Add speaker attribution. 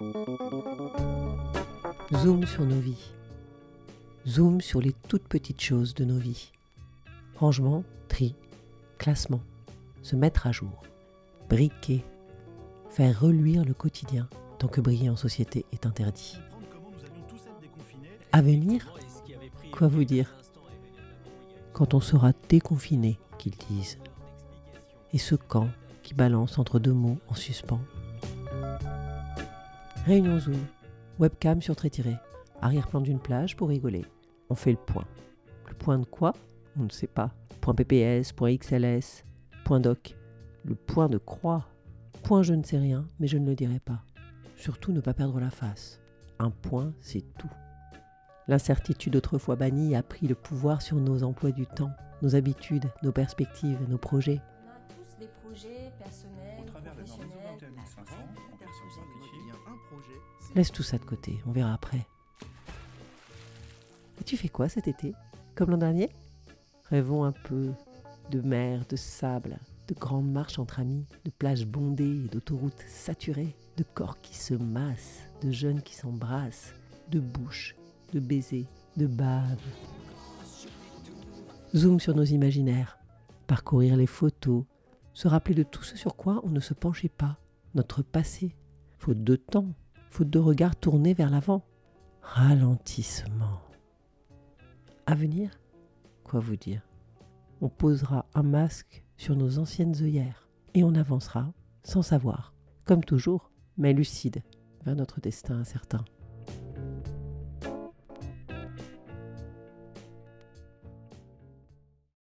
Speaker 1: Zoom sur nos vies. Zoom sur les toutes petites choses de nos vies. Rangement, tri, classement, se mettre à jour, briquer, faire reluire le quotidien tant que briller en société est interdit. À venir Quoi vous dire? Quand on sera déconfiné, qu'ils disent. Et ce camp qui balance entre deux mots en suspens. Réunion Zoom, webcam sur trait tiré, arrière-plan d'une plage pour rigoler. On fait le point. Le point de quoi? On ne sait pas. Point PPS, point XLS, point doc. Le point de croix. Point je ne sais rien, mais je ne le dirai pas. Surtout ne pas perdre la face. Un point, c'est tout. L'incertitude autrefois bannie a pris le pouvoir sur nos emplois du temps, nos habitudes, nos perspectives, nos projets.
Speaker 2: On a tous des projets personnels, professionnels.
Speaker 1: Laisse tout ça de côté, on verra après. Et tu fais quoi cet été Comme l'an dernier? Rêvons un peu de mer, de sable, de grandes marches entre amis, de plages bondées et d'autoroutes saturées, de corps qui se massent, de jeunes qui s'embrassent, de bouches de baisers, de baves. Zoom sur nos imaginaires, parcourir les photos, se rappeler de tout ce sur quoi on ne se penchait pas, notre passé, faute de temps, faute de regard tourné vers l'avant. Ralentissement. À venir? Quoi vous dire? On posera un masque sur nos anciennes œillères et on avancera sans savoir, comme toujours, mais lucide, vers notre destin incertain.